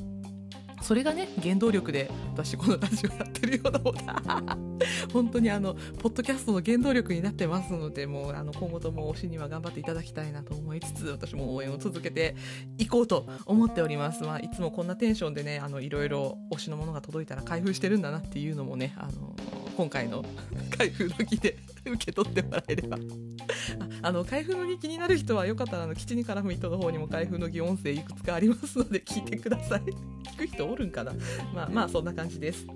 それがね原動力で私このラジオやってるようなもん 本当にあのポッドキャストの原動力になってますのでもうあの今後とも推しには頑張っていただきたいなと思いつつ私も応援を続けていこうと思っております、まあ、いつもこんなテンションでねあのいろいろ推しのものが届いたら開封してるんだなっていうのもねあの今回の 開封の儀で受け取ってもらえれば。ああの開封の儀気になる人はよかったらあの基地に絡む人の方にも開封の儀音声いくつかありますので聞いてください。聞く人おるんかな？まあまあそんな感じです。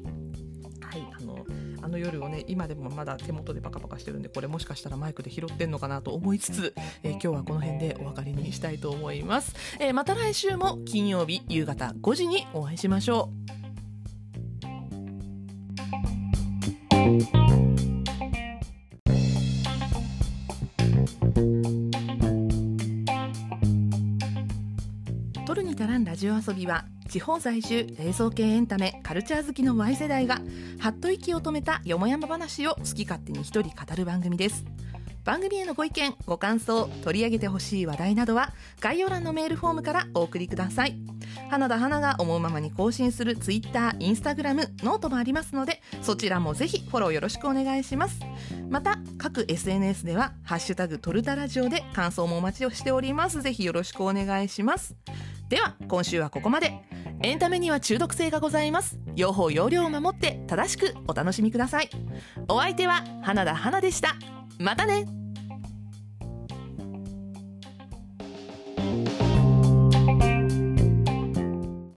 はいあのあの夜をね今でもまだ手元でパカパカしてるんでこれもしかしたらマイクで拾ってんのかなと思いつつ、えー、今日はこの辺でお別れにしたいと思います、えー、また来週も金曜日夕方5時にお会いしましょう。ジオ遊びは地方在住冷蔵系エンタメカルチャー好きの Y 世代がはっと息を止めたよもやま話を好き勝手に一人語る番組です。番組へのご意見ご感想取り上げてほしい話題などは概要欄のメールフォームからお送りください。花田花が思うままに更新する Twitter、Instagram、 note もありますのでそちらもぜひフォローよろしくお願いします。また各 SNS では「ハッシュタグトルタラジオ」で感想もお待ちをしております。ぜひよろしくお願いします。では今週はここまで。エンタメには中毒性がございます。用法用量を守って正しくお楽しみください。お相手は花田花でした。またね。